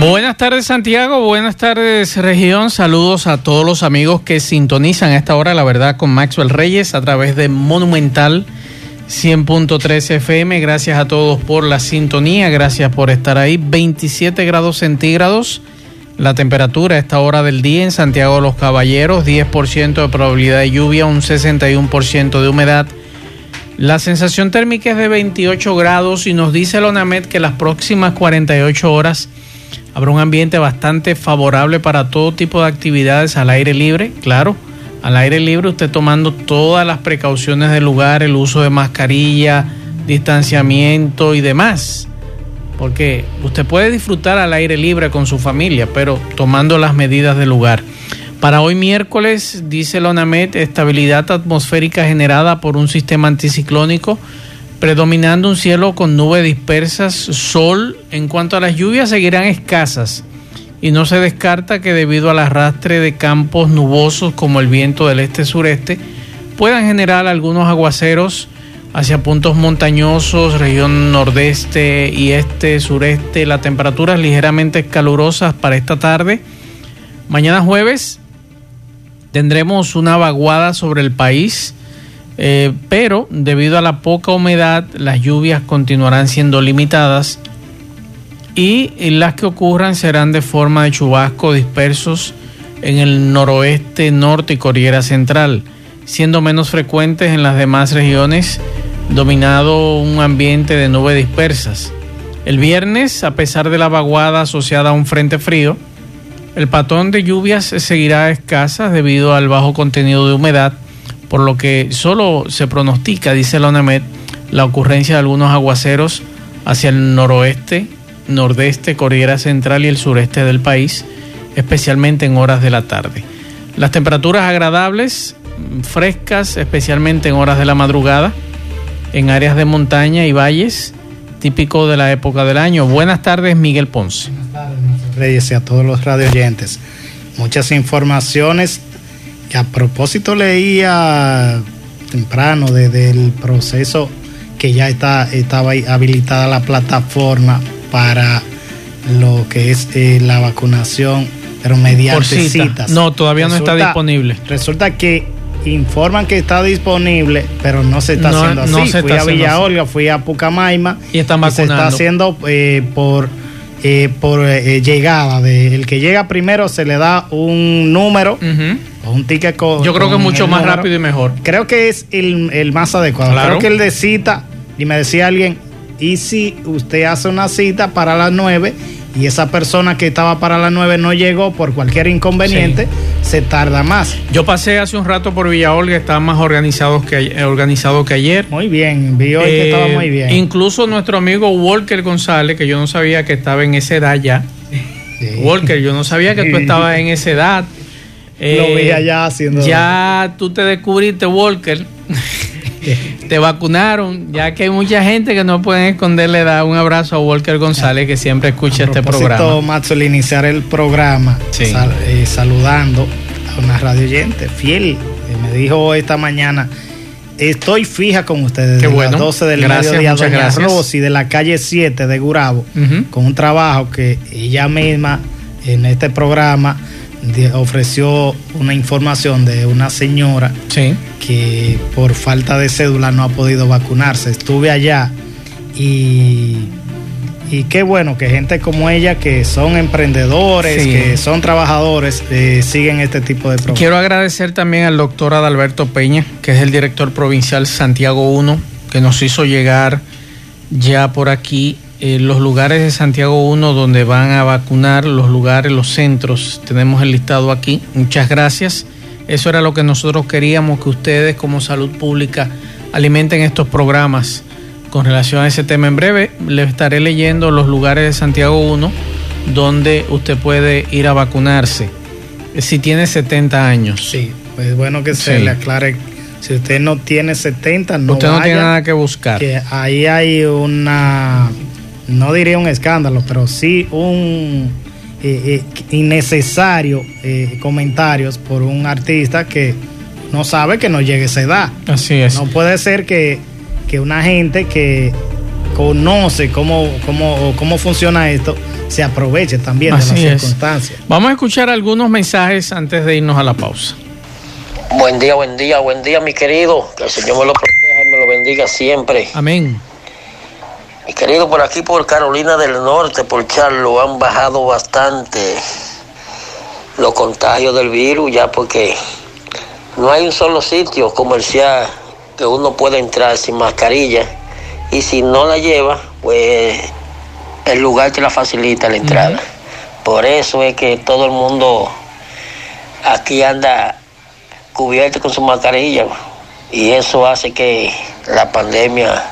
Buenas tardes Santiago, buenas tardes región, saludos a todos los amigos que sintonizan a esta hora, la verdad, con Maxwell Reyes a través de Monumental 100.3 FM. Gracias a todos por la sintonía, gracias por estar ahí. 27 grados centígrados la temperatura a esta hora del día en Santiago de los Caballeros, 10% de probabilidad de lluvia, un 61% de humedad. La sensación térmica es de 28 grados y nos dice el ONAMED que las próximas 48 horas habrá un ambiente bastante favorable para todo tipo de actividades al aire libre, claro. Al aire libre usted tomando todas las precauciones del lugar, el uso de mascarilla, distanciamiento y demás porque usted puede disfrutar al aire libre con su familia, pero tomando las medidas del lugar. Para hoy miércoles, dice la ONAMED, estabilidad atmosférica generada por un sistema anticiclónico, predominando un cielo con nubes dispersas, sol. En cuanto a las lluvias, seguirán escasas y no se descarta que debido al arrastre de campos nubosos como el viento del este-sureste, puedan generar algunos aguaceros hacia puntos montañosos, región nordeste y este, sureste. La temperatura es ligeramente calurosas para esta tarde. Mañana jueves tendremos una vaguada sobre el país, eh, pero debido a la poca humedad, las lluvias continuarán siendo limitadas y las que ocurran serán de forma de chubasco dispersos en el noroeste, norte y Cordillera Central, siendo menos frecuentes en las demás regiones dominado un ambiente de nubes dispersas. El viernes, a pesar de la vaguada asociada a un frente frío, el patrón de lluvias seguirá escasas debido al bajo contenido de humedad, por lo que solo se pronostica, dice la ONEMED, la ocurrencia de algunos aguaceros hacia el noroeste, nordeste, cordillera central y el sureste del país, especialmente en horas de la tarde. Las temperaturas agradables, frescas, especialmente en horas de la madrugada, en áreas de montaña y valles, típico de la época del año. Buenas tardes, Miguel Ponce. Buenas tardes, Reyes, y a todos los radio oyentes. Muchas informaciones que a propósito leía temprano desde el proceso que ya está, estaba habilitada la plataforma para lo que es eh, la vacunación, pero mediante citas. No, todavía no está disponible. Resulta que informan que está disponible, pero no se está haciendo así. fui a Villa Olga, fui a Pucamaima y, están vacunando. se está haciendo eh, por eh, por eh, llegada. De, el que llega primero se le da un número o un ticket. Yo creo que es mucho más rápido y mejor. Creo que es el, más adecuado. Creo que el de cita, y me decía alguien, ¿y si usted hace una cita para las 9 y esa persona que estaba para las 9 no llegó por cualquier inconveniente, se tarda más. Yo pasé hace un rato por Villa Olga, estaba más organizado que, organizado que ayer. Muy bien, vi hoy que estaba muy bien. Incluso nuestro amigo Walker González, que yo no sabía que estaba en esa edad ya. Walker, yo no sabía que tú estabas en esa edad. Lo vi allá haciendo. Ya tú te descubriste, Walker. te vacunaron, ya que hay mucha gente que no pueden esconderle da un abrazo a Walker González que siempre escucha este programa. Macho, al iniciar el programa, eh, saludando a una radio oyente fiel, que me dijo esta mañana, estoy fija con ustedes Qué bueno. las 12 del gracias, mediodía, Doña gracias. Rosy de la calle 7 de Gurabo, con un trabajo que ella misma en este programa ofreció una información de una señora que por falta de cédula no ha podido vacunarse. Estuve allá y, y qué bueno que gente como ella, que son emprendedores, que son trabajadores, eh, siguen este tipo de programas. Quiero agradecer también al doctor Adalberto Peña, que es el director provincial Santiago 1, que nos hizo llegar ya por aquí eh, los lugares de Santiago 1 donde van a vacunar, los lugares, los centros, tenemos el listado aquí. Muchas gracias. Eso era lo que nosotros queríamos, que ustedes como salud pública alimenten estos programas con relación a ese tema. En breve les estaré leyendo los lugares de Santiago 1 donde usted puede ir a vacunarse. si tiene 70 años. Sí, pues bueno que se le aclare. Si usted no tiene 70, no Usted no tiene nada que buscar. Que ahí hay una, no diría un escándalo, pero sí un eh, eh, innecesario eh, comentarios por un artista que no sabe que no llegue a esa edad. Así es. No puede ser que, que una gente que conoce cómo, cómo, cómo funciona esto se aproveche también de las circunstancias. Vamos a escuchar algunos mensajes antes de irnos a la pausa. Buen día, buen día, buen día, mi querido. Que el Señor me lo proteja y me lo bendiga siempre. Amén. Mi querido, por aquí, por Carolina del Norte, por Charlo, han bajado bastante los contagios del virus, ya porque no hay un solo sitio comercial que uno pueda entrar sin mascarilla. Y si no la lleva, pues el lugar te la facilita la entrada. Por eso es que todo el mundo aquí anda cubierto con su mascarilla y eso hace que la pandemia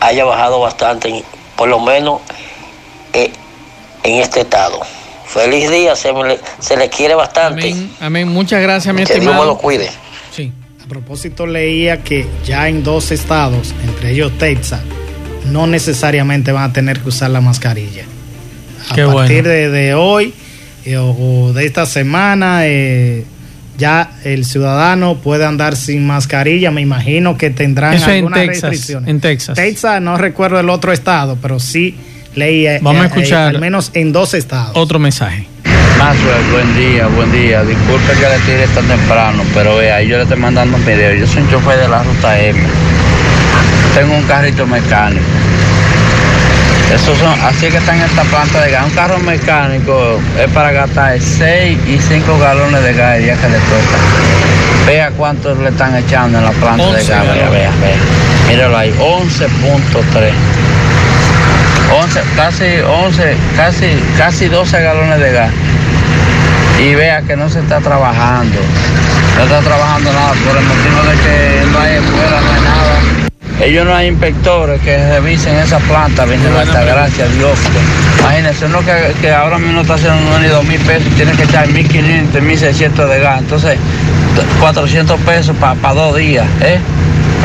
haya bajado bastante, por lo menos eh, en este estado. Feliz día, se, se le quiere bastante. Amén, muchas gracias, mi que Dios me lo cuide. Sí. A propósito, leía que ya en dos estados, entre ellos Texas, no necesariamente van a tener que usar la mascarilla. A partir de, hoy eh, o, de esta semana, eh, ya el ciudadano puede andar sin mascarilla. Me imagino que tendrán algunas restricciones. En Texas. Texas, no recuerdo el otro estado, pero sí leí. Eh, Vamos a escuchar. al menos en dos estados. Otro mensaje. buen día, buen día. Disculpe que le tire tan temprano, pero vea, yo le estoy mandando un video. Yo soy un chofer de la ruta M. Tengo un carrito mecánico esos son, así que están en esta planta de gas. Un carro mecánico es para gastar 6 y 5 galones de gas el día que le toca. Vea cuánto le están echando en la planta de gas. Vea, vea, vea. Míralo ahí, 11.3. 11, casi 11, casi, casi 12 galones de gas. Y vea que no se está trabajando. No está trabajando nada por el motivo de que no hay escuela, no hay nada. Ellos no hay inspectores que revisen esa planta, viene la gracias a Dios. Imagínense, uno que, ahora mismo está haciendo ni dos mil pesos, tiene que echar 1.500, 1.600 de gas. Entonces, 400 pesos para dos días, ¿eh?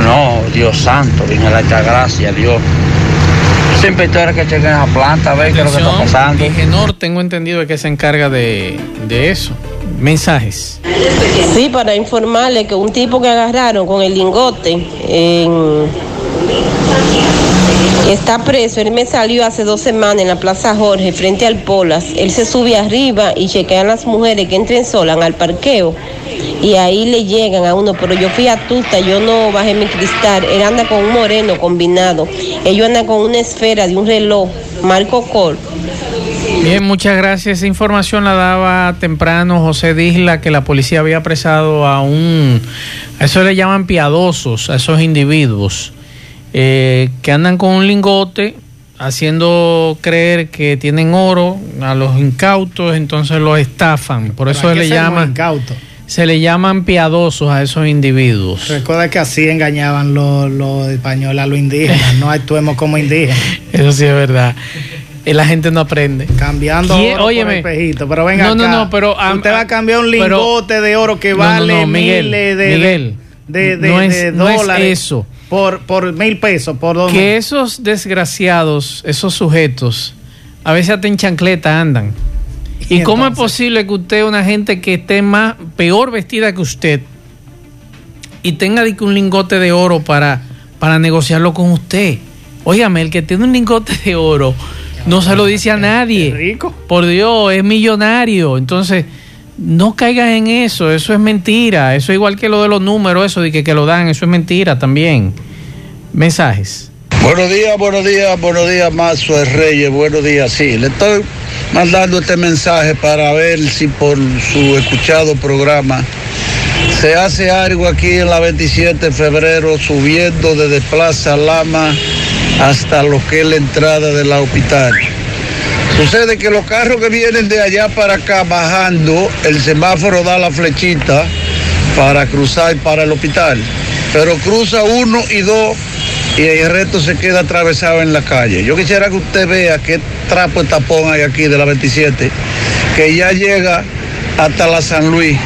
No, Dios santo, viene la gracia, Dios. Inspectores que chequen esa planta, a ver qué es lo que está pasando. Genor, tengo entendido que se encarga de, de eso. Mensajes. Sí, para informarle que un tipo que agarraron con el lingote está preso. Él me salió hace dos semanas en la Plaza Jorge, frente al Polas. Él se sube arriba y chequean las mujeres que entren solas al parqueo. Y ahí le llegan a uno, pero yo fui a tuta, yo no bajé mi cristal. Él anda con un moreno combinado. Ellos andan con una esfera de un reloj, Marco Col Bien, muchas gracias. Esa información la daba temprano José Disla, que la policía había apresado a un, a eso le llaman piadosos, a esos individuos, eh, que andan con un lingote haciendo creer que tienen oro a los incautos, entonces los estafan. Por eso se le llaman... Se le llaman piadosos a esos individuos. Recuerda que así engañaban los, los españoles a los indígenas, no actuemos como indígenas. Eso sí es verdad. La gente no aprende. Cambiando oro espejito. Pero venga no, no, no, pero usted va a cambiar un lingote de oro que vale miles de, de, dólares. eso. Por, por mil pesos. Por Que esos desgraciados, esos sujetos, a veces hasta en chancleta andan. ¿Y, cómo es posible que usted, una gente que esté más, peor vestida que usted, y tenga un lingote de oro para, para negociarlo con usted? Óigame, el que tiene un lingote de oro no se lo dice a nadie. rico. Por Dios, es millonario. Entonces, no caigas en eso. Eso es mentira. Eso es igual que lo de los números, eso de que, que lo dan. Eso es mentira también. Mensajes. Buenos días, buenos días, buenos días, Mazo Reyes, buenos días. Sí, le estoy mandando este mensaje para ver si por su escuchado programa se hace algo aquí en la 27 de febrero subiendo desde Plaza Lama hasta lo que es la entrada de la hospital. Sucede que los carros que vienen de allá para acá bajando, el semáforo da la flechita para cruzar para el hospital. Pero cruza uno y dos y el resto se queda atravesado en la calle. Yo quisiera que usted vea qué trapo de tapón hay aquí de la 27, que ya llega hasta la San Luis.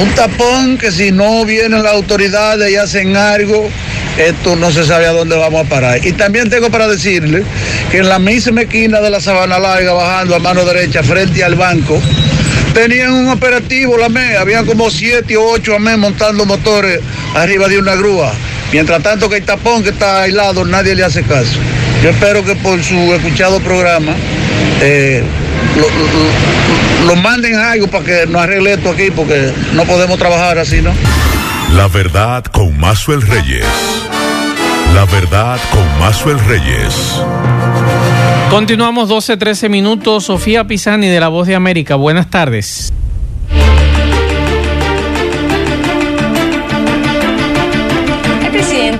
Un tapón que si no vienen las autoridades y hacen algo, esto no se sabe a dónde vamos a parar. Y también tengo para decirle que en la misma esquina de la Sabana Larga, bajando a mano derecha frente al banco, tenían un operativo, la MEA, habían como siete o ocho AME montando motores arriba de una grúa. Mientras tanto que el tapón que está aislado, nadie le hace caso. Yo espero que por su escuchado programa eh, lo, manden algo para que nos arregle esto aquí, porque no podemos trabajar así, ¿no? La verdad con Mazuel Reyes. La verdad con Mazuel Reyes. Continuamos 12-13 minutos. Sofía Pisani de La Voz de América. Buenas tardes.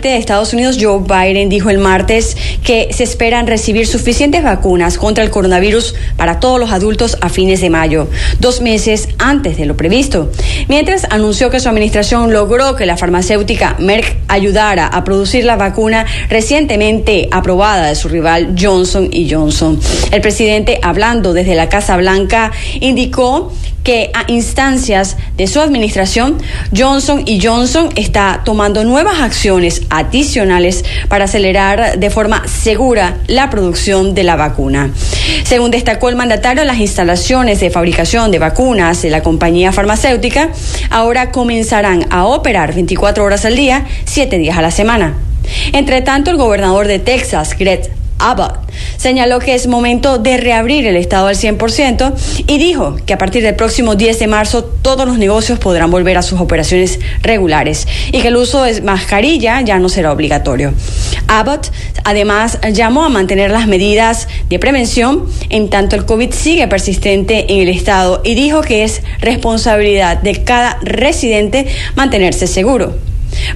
De Estados Unidos, Joe Biden, dijo el martes que se esperan recibir suficientes vacunas contra el coronavirus para todos los adultos a fines de mayo, dos meses antes de lo previsto. Mientras anunció que su administración logró que la farmacéutica Merck ayudara a producir la vacuna recientemente aprobada de su rival Johnson Johnson. El presidente, hablando desde la Casa Blanca, indicó que a instancias de su administración, Johnson y Johnson está tomando nuevas acciones adicionales para acelerar de forma segura la producción de la vacuna. Según destacó el mandatario, las instalaciones de fabricación de vacunas de la compañía farmacéutica ahora comenzarán a operar 24 horas al día, 7 días a la semana. Entre tanto, el gobernador de Texas, Greg Abbott señaló que es momento de reabrir el Estado al 100% y dijo que a partir del próximo 10 de marzo todos los negocios podrán volver a sus operaciones regulares y que el uso de mascarilla ya no será obligatorio. Abbott además llamó a mantener las medidas de prevención en tanto el COVID sigue persistente en el Estado y dijo que es responsabilidad de cada residente mantenerse seguro.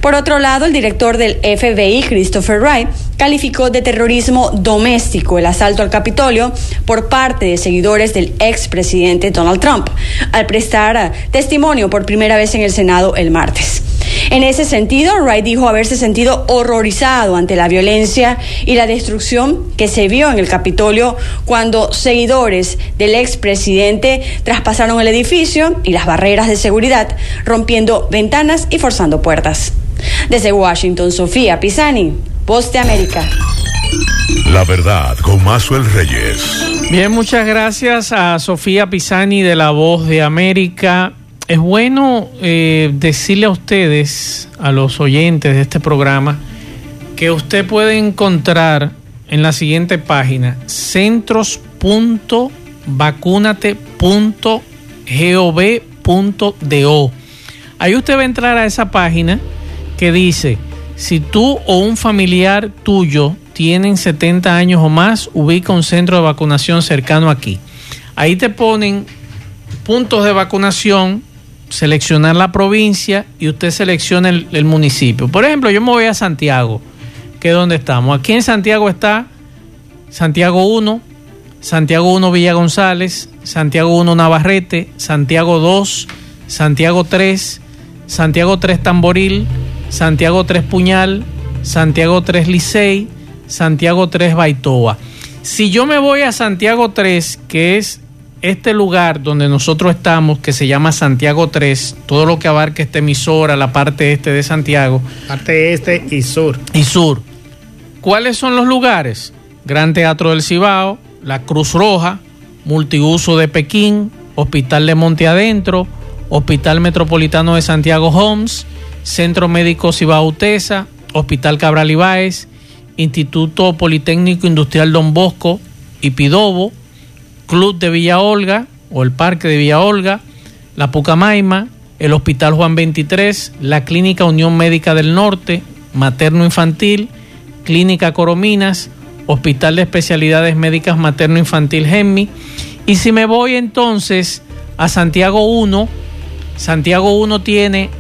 Por otro lado, el director del FBI, Christopher Wright, calificó de terrorismo doméstico el asalto al Capitolio por parte de seguidores del expresidente Donald Trump, al prestar testimonio por primera vez en el Senado el martes. En ese sentido, Wright dijo haberse sentido horrorizado ante la violencia y la destrucción que se vio en el Capitolio cuando seguidores del expresidente traspasaron el edificio y las barreras de seguridad, rompiendo ventanas y forzando puertas. Desde Washington, Sofía Pisani, Voz de América. La verdad con Mazuel Reyes. Bien, muchas gracias a Sofía Pisani de La Voz de América es bueno eh, decirle a ustedes, a los oyentes de este programa, que usted puede encontrar en la siguiente página centros.vacunate.gov.do. Ahí usted va a entrar a esa página que dice, si tú o un familiar tuyo tienen 70 años o más, ubica un centro de vacunación cercano aquí. Ahí te ponen puntos de vacunación seleccionar la provincia y usted selecciona el, municipio. Por ejemplo, yo me voy a Santiago, que es donde estamos. Aquí en Santiago está Santiago 1, Santiago 1 Villa González, Santiago 1 Navarrete, Santiago 2, Santiago 3, Santiago 3 Tamboril, Santiago 3 Puñal, Santiago 3 Licey, Santiago 3 Baitoa. Si yo me voy a Santiago 3, que es este lugar donde nosotros estamos, que se llama Santiago 3, todo lo que abarca esta emisora, la parte este de Santiago. Parte este y sur. Y sur. ¿Cuáles son los lugares? Gran Teatro del Cibao, la Cruz Roja, Multiuso de Pekín, Hospital de Monte Adentro, Hospital Metropolitano de Santiago Homes, Centro Médico Cibao Utesa, Hospital Cabral Ibáez, Instituto Politécnico Industrial Don Bosco y Pidobo, Club de Villa Olga o el Parque de Villa Olga, la Pucamaima, el Hospital Juan 23, la Clínica Unión Médica del Norte, Materno Infantil, Clínica Corominas, Hospital de Especialidades Médicas Materno Infantil GEMMI. Y si me voy entonces a Santiago 1, Santiago 1 tiene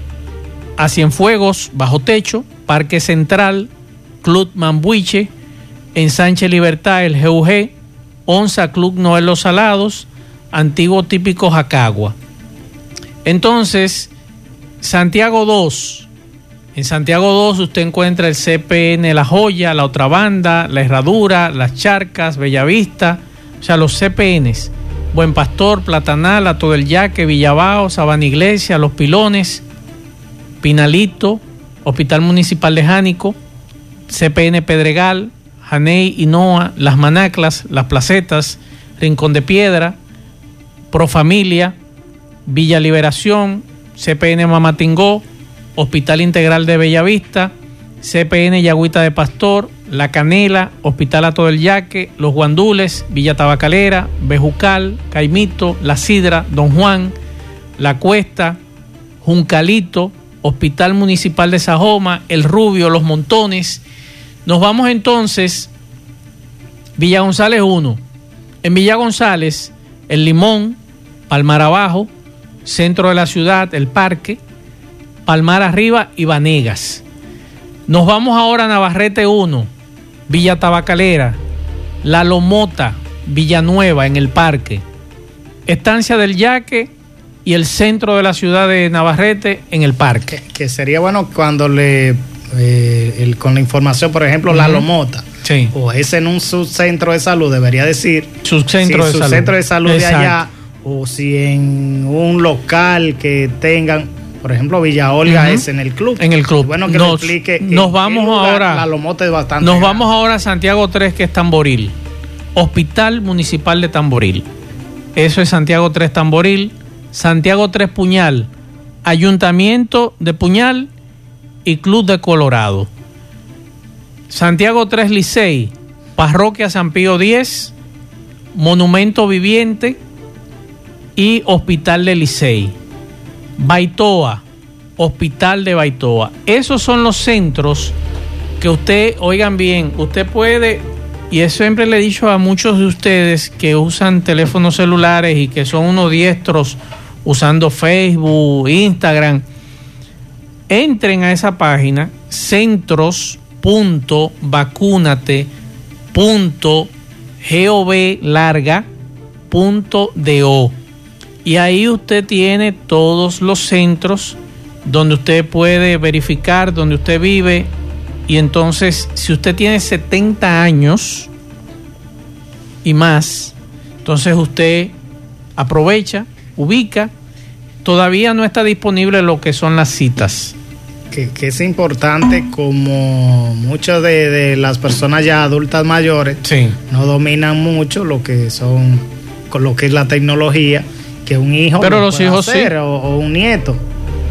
a Cienfuegos, Bajo Techo, Parque Central, Club Mambuiche, Ensanche Libertad, el GUG, Onza Club Noel Los Salados, antiguo típico Jacagua. Entonces, Santiago 2. En Santiago 2 usted encuentra el CPN La Joya, La Otra Banda, La Herradura, Las Charcas, Bellavista, o sea, los CPNs. Buen Pastor, Platanal, Ato del Yaque, Villabao, Sabana Iglesia, Los Pilones, Pinalito, Hospital Municipal de Jánico, CPN Pedregal, Janey, Inoa, Las Manaclas, Las Placetas, Rincón de Piedra, Profamilia, Villa Liberación, CPN Mamatingó, Hospital Integral de Bellavista, CPN Yagüita de Pastor, La Canela, Hospital Ato del Yaque, Los Guandules, Villa Tabacalera, Bejucal, Caimito, La Sidra, Don Juan, La Cuesta, Juncalito, Hospital Municipal de Sajoma, El Rubio, Los Montones. Nos vamos entonces, Villa González 1. En Villa González, El Limón, Palmar Abajo, Centro de la Ciudad, El Parque, Palmar Arriba y Vanegas. Nos vamos ahora a Navarrete 1, Villa Tabacalera, La Lomota, Villanueva en el Parque, Estancia del Yaque y el centro de la ciudad de Navarrete en el Parque. Que, sería bueno cuando le, eh, con la información, por ejemplo, La Lomota. Sí. O es en un subcentro de salud, debería decir. Subcentro de salud. centro de salud de allá. O si en un local que tengan por ejemplo, Villa Olga es en el club. En el club. Bueno, que nos, explique. Nos vamos ahora. La Lomote es bastante. Nos vamos ahora a Santiago 3, que es Tamboril. Hospital Municipal de Tamboril. Eso es Santiago 3 Tamboril. Santiago 3 Puñal. Ayuntamiento de Puñal y Club de Colorado. Santiago 3 Licey. Parroquia San Pío 10. Monumento Viviente y Hospital de Licey. Baitoa, Hospital de Baitoa. Esos son los centros que usted, oigan bien, usted puede, y eso siempre le he dicho a muchos de ustedes que usan teléfonos celulares y que son unos diestros usando Facebook, Instagram, entren a esa página centros.vacunate.gov y ahí usted tiene todos los centros donde usted puede verificar donde usted vive. Y entonces, si usted tiene 70 años y más, entonces usted aprovecha, ubica. Todavía no está disponible lo que son las citas. Que, es importante como muchas de, las personas ya adultas mayores no dominan mucho lo que son con lo que es la tecnología que un hijo Pero los hijos o, un nieto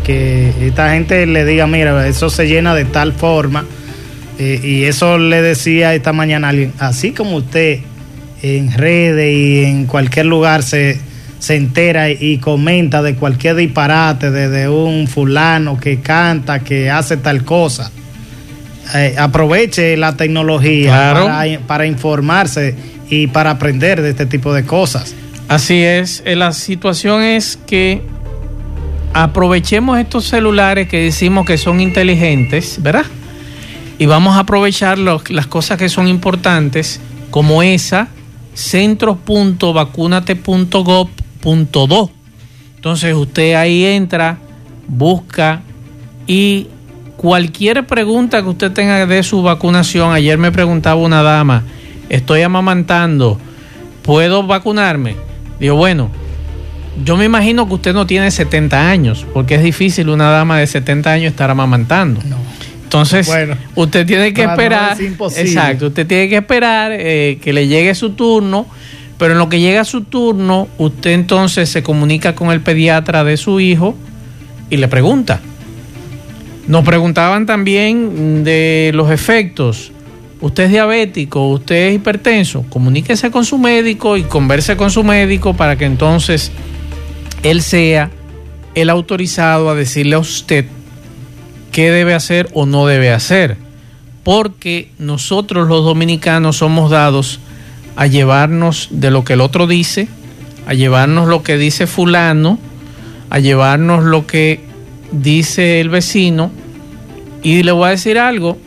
que esta gente le diga mira eso se llena de tal forma eh, y eso le decía esta mañana a alguien así como usted en redes y en cualquier lugar se, se entera y comenta de cualquier disparate de, un fulano que canta que hace tal cosa. Eh, aproveche la tecnología para, para informarse y para aprender de este tipo de cosas. Así es, eh, la situación es que aprovechemos estos celulares que decimos que son inteligentes, ¿verdad? Y vamos a aprovechar las cosas que son importantes, como esa, centros.vacunate.gov.do. Entonces usted ahí entra, busca y cualquier pregunta que usted tenga de su vacunación, ayer me preguntaba una dama, estoy amamantando, ¿puedo vacunarme? Digo, bueno, yo me imagino que usted no tiene 70 años, porque es difícil una dama de 70 años estar amamantando. No. Entonces, usted tiene que esperar. exacto, usted tiene que esperar eh, que le llegue su turno, pero en lo que llega su turno, usted entonces se comunica con el pediatra de su hijo y le pregunta. Nos preguntaban también de los efectos usted es diabético, usted es hipertenso, comuníquese con su médico y converse con su médico para que entonces él sea el autorizado a decirle a usted qué debe hacer o no debe hacer. Porque nosotros los dominicanos somos dados a llevarnos de lo que el otro dice, a llevarnos lo que dice fulano, a llevarnos lo que dice el vecino. Y le voy a decir algo,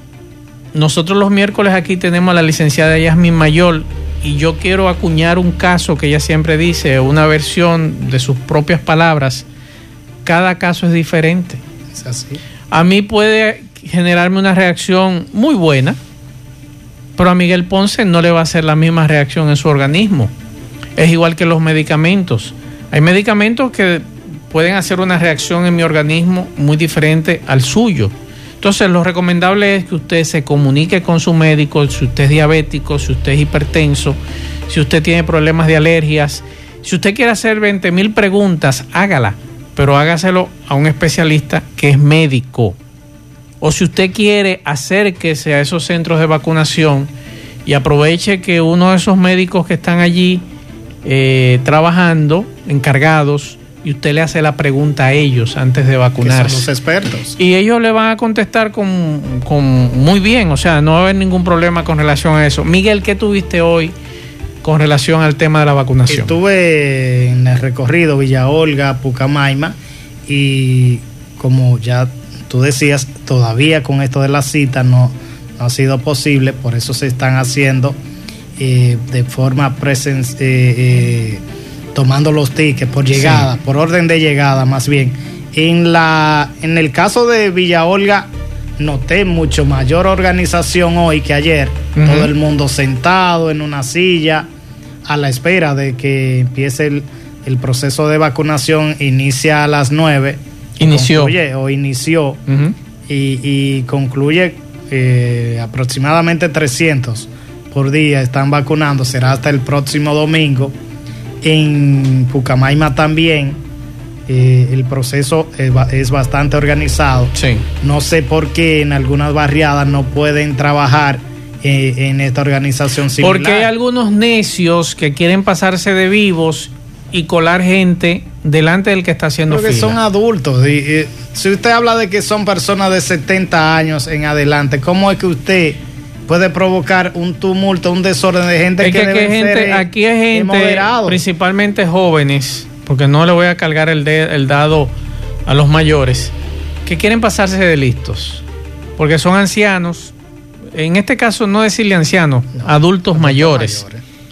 nosotros los miércoles aquí tenemos a la licenciada Yasmin Mayor y yo quiero acuñar un caso que ella siempre dice, una versión de sus propias palabras. Cada caso es diferente. Es así. A mí puede generarme una reacción muy buena, pero a Miguel Ponce no le va a hacer la misma reacción en su organismo. Es igual que los medicamentos. Hay medicamentos que pueden hacer una reacción en mi organismo muy diferente al suyo. Entonces, lo recomendable es que usted se comunique con su médico, si usted es diabético, si usted es hipertenso, si usted tiene problemas de alergias. Si usted quiere hacer 20 mil preguntas, hágala, pero hágaselo a un especialista que es médico. O si usted quiere, acérquese a esos centros de vacunación y aproveche que uno de esos médicos que están allí eh, trabajando, encargados, y usted le hace la pregunta a ellos antes de vacunarse. los expertos. Y ellos le van a contestar con, con, muy bien, o sea, no va a haber ningún problema con relación a eso. Miguel, ¿qué tuviste hoy con relación al tema de la vacunación? Estuve en el recorrido Villa Olga, Pucamaima, y como ya tú decías, todavía con esto de la cita no, no ha sido posible, por eso se están haciendo eh, de forma presencial. Eh, eh, tomando los tickets por llegada, por orden de llegada más bien. En, la, en el caso de Villa Olga, noté mucho mayor organización hoy que ayer. Todo el mundo sentado en una silla a la espera de que empiece el, proceso de vacunación. Inicia a las 9. Inició. o inició. y, concluye eh, aproximadamente 300 por día están vacunando. Será hasta el próximo domingo. En Pucamaima también eh, el proceso es, bastante organizado. Sí. No sé por qué en algunas barriadas no pueden trabajar eh, en esta organización similar. Porque hay algunos necios que quieren pasarse de vivos y colar gente delante del que está haciendo Porque son adultos. Y, si usted habla de que son personas de 70 años en adelante, ¿cómo es que usted puede provocar un tumulto, un desorden de gente que, que gente, eh, aquí hay gente, principalmente jóvenes, porque no le voy a cargar el, el dado a los mayores, que quieren pasarse de listos, porque son ancianos, en este caso no decirle ancianos, adultos, mayores.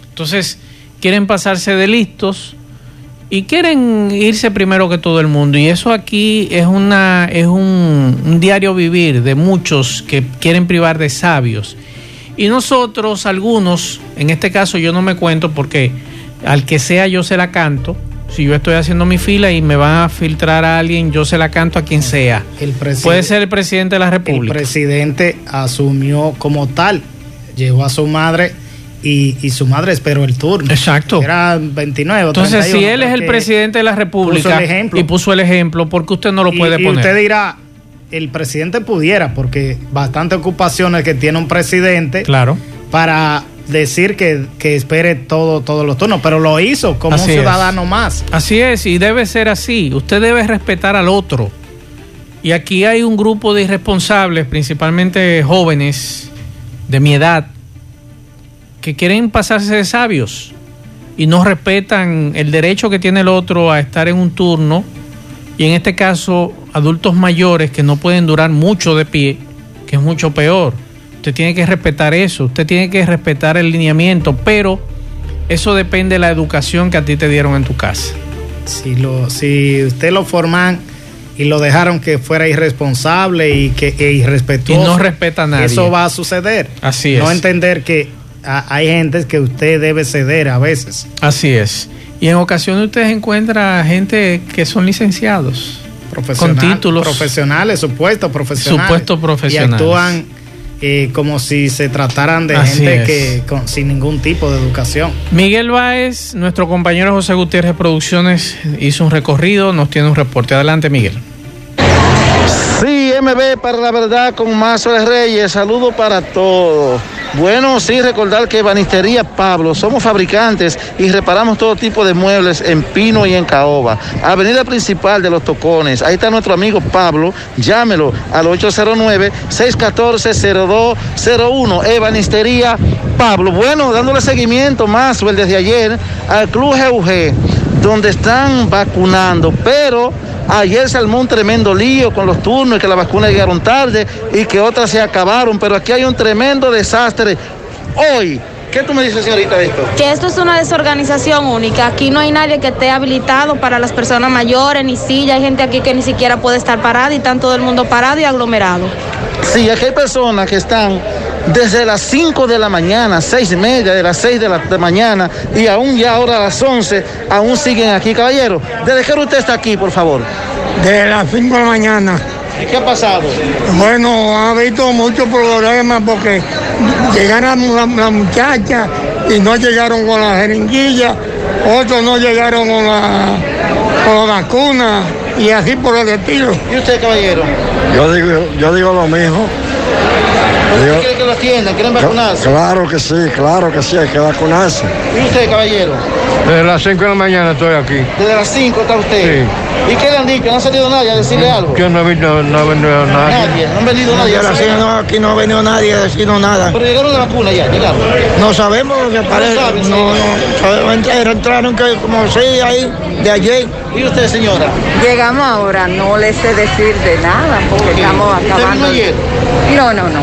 Entonces, quieren pasarse de listos y quieren irse primero que todo el mundo. Y eso aquí es, una, es un, un diario vivir de muchos que quieren privar de sabios y nosotros, algunos, en este caso yo no me cuento porque al que sea yo se la canto. Si yo estoy haciendo mi fila y me van a filtrar a alguien, yo se la canto a quien sea. Puede ser el presidente de la República. El presidente asumió como tal, llevó a su madre y, su madre esperó el turno. Exacto. Era 29. Entonces, si él es el presidente de la República y puso el ejemplo, ¿por qué usted no lo puede poner? Y usted dirá, el presidente pudiera, porque bastante ocupaciones que tiene un presidente. Claro. Para decir que, espere todo, todos los turnos, pero lo hizo como un ciudadano más. Así es, y debe ser así. Usted debe respetar al otro. Y aquí hay un grupo de irresponsables, principalmente jóvenes de mi edad, que quieren pasarse de sabios y no respetan el derecho que tiene el otro a estar en un turno y en este caso adultos mayores que no pueden durar mucho de pie, que es mucho peor. Usted tiene que respetar eso, usted tiene que respetar el lineamiento, pero eso depende de la educación que a ti te dieron en tu casa. Si, lo, si usted lo forman y lo dejaron que fuera irresponsable y que e irrespetuoso, y no respeta a nadie. Eso va a suceder. Así es. No entender que hay gente que usted debe ceder a veces. Así es. Y en ocasiones usted encuentra gente que son licenciados. con títulos. Profesionales, supuestos profesionales. Supuestos profesionales. Y actúan eh, como si se trataran de gente que sin ningún tipo de educación. Miguel Báez, nuestro compañero José Gutiérrez Producciones, hizo un recorrido, nos tiene un reporte. Adelante, Miguel. Sí, MB para la verdad con Mazo de Reyes. Saludo para todos. Bueno, sí, recordar que Banistería Pablo, somos fabricantes y reparamos todo tipo de muebles en Pino y en Caoba. Avenida principal de los Tocones, ahí está nuestro amigo Pablo, llámelo al 809-614-0201, Ebanistería Pablo. Bueno, dándole seguimiento más desde ayer al Club GUG, donde están vacunando, pero Ayer se armó un tremendo lío con los turnos y que las vacunas llegaron tarde y que otras se acabaron, pero aquí hay un tremendo desastre. Hoy, ¿Qué tú me dices, señorita, de esto? Que esto es una desorganización única. Aquí no hay nadie que esté habilitado para las personas mayores, ni silla. Hay gente aquí que ni siquiera puede estar parada y están todo el mundo parado y aglomerado. Sí, aquí hay personas que están desde las 5 de la mañana, 6 y media, de las 6 de la mañana y aún ya ahora a las 11, aún siguen aquí, caballero. ¿Desde qué hora usted está aquí, por favor? De las 5 de la mañana. ¿Y qué ha pasado? Bueno, ha habido muchos problemas porque llegaron las muchachas y no llegaron con la jeringuilla, otros no llegaron con la, con la vacuna y así por el estilo. ¿Y usted, caballero? Yo digo, yo digo lo mismo. ¿Usted quiere que lo atiendan? ¿Quieren vacunarse? Claro que sí, claro que sí, hay que vacunarse. ¿Y usted, caballero? Desde las 5 de la mañana estoy aquí. Desde las 5 está usted. Sí. ¿Y qué le han dicho? ¿No ha salido nadie a decirle algo? Yo no he visto, no he venido nadie. Nadie, no han venido nadie. no, aquí no ha venido nadie a decirnos nada. Pero llegaron la vacuna ya, llegaron. No sabemos lo que parece. saben, No, no, sabemos, entraron, que como seis ahí, de ayer. ¿Y usted, señora? Llegamos ahora, no le sé decir de nada porque estamos ¿Usted acabando. vino ayer? No, no, no,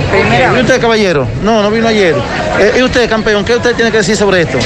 ¿Y usted, caballero? No, no vino ayer. Eh, ¿Y usted, campeón? ¿Qué usted tiene que decir sobre esto?